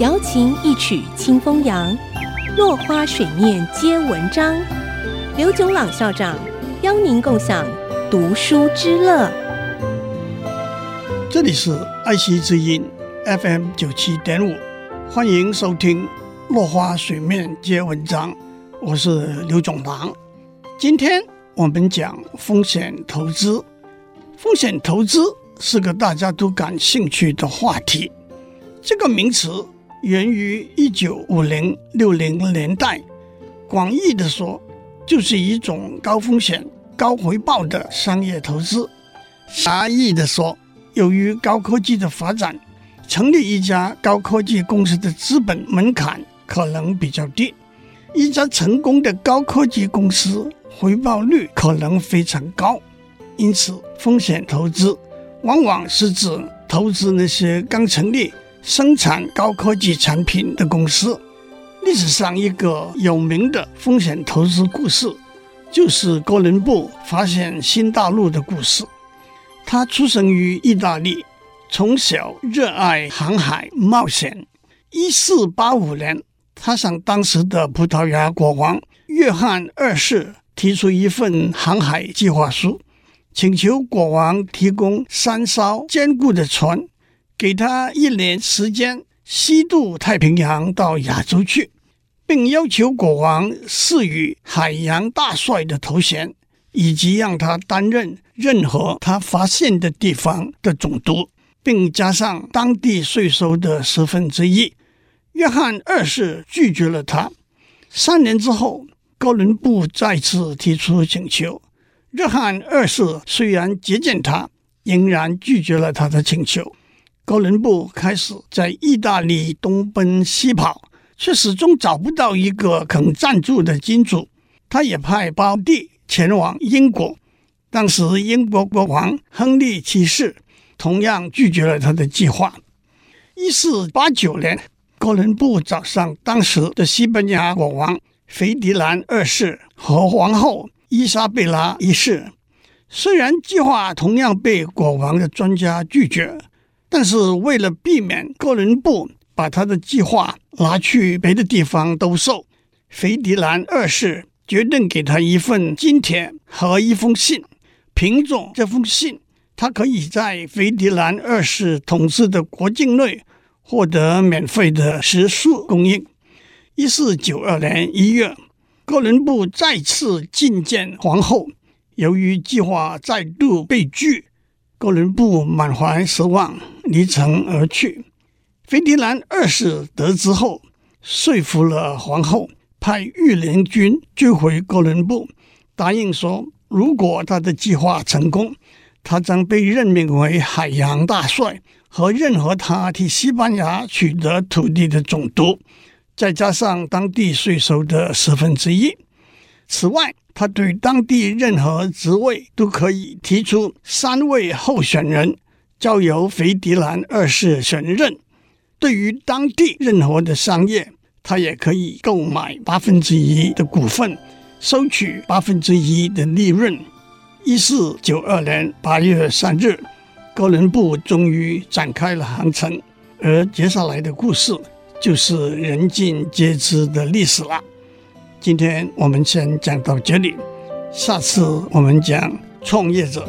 瑶琴一曲清风扬，落花水面皆文章。刘炯朗校长邀您共享读书之乐。这里是爱惜之音 FM 九七点五，欢迎收听《落花水面皆文章》，我是刘炯朗。今天我们讲风险投资。风险投资是个大家都感兴趣的话题。这个名词源于一九五零六零年代，广义的说，就是一种高风险高回报的商业投资。狭义的说，由于高科技的发展，成立一家高科技公司的资本门槛可能比较低，一家成功的高科技公司回报率可能非常高。因此，风险投资往往是指投资那些刚成立、生产高科技产品的公司。历史上一个有名的风险投资故事，就是哥伦布发现新大陆的故事。他出生于意大利，从小热爱航海冒险。一四八五年，他向当时的葡萄牙国王约翰二世提出一份航海计划书。请求国王提供三艘坚固的船，给他一年时间西渡太平洋到亚洲去，并要求国王赐予海洋大帅的头衔，以及让他担任任何他发现的地方的总督，并加上当地税收的十分之一。约翰二世拒绝了他。三年之后，哥伦布再次提出请求。约翰二世虽然接见他，仍然拒绝了他的请求。哥伦布开始在意大利东奔西跑，却始终找不到一个肯赞助的金主。他也派胞弟前往英国，当时英国国王亨利七世同样拒绝了他的计划。一四八九年，哥伦布找上当时的西班牙国王斐迪南二世和皇后。伊莎贝拉一世，虽然计划同样被国王的专家拒绝，但是为了避免哥伦布把他的计划拿去别的地方兜售，斐迪南二世决定给他一份金帖和一封信。凭着这封信，他可以在斐迪南二世统治的国境内获得免费的食宿供应。一四九二年一月。哥伦布再次觐见皇后，由于计划再度被拒，哥伦布满怀失望，离城而去。斐迪南二世得知后，说服了皇后，派御林军追回哥伦布，答应说，如果他的计划成功，他将被任命为海洋大帅和任何他替西班牙取得土地的总督。再加上当地税收的十分之一。此外，他对当地任何职位都可以提出三位候选人，交由斐迪南二世承认。对于当地任何的商业，他也可以购买八分之一的股份，收取八分之一的利润。一四九二年八月三日，哥伦布终于展开了航程，而接下来的故事。就是人尽皆知的历史了。今天我们先讲到这里，下次我们讲创业者。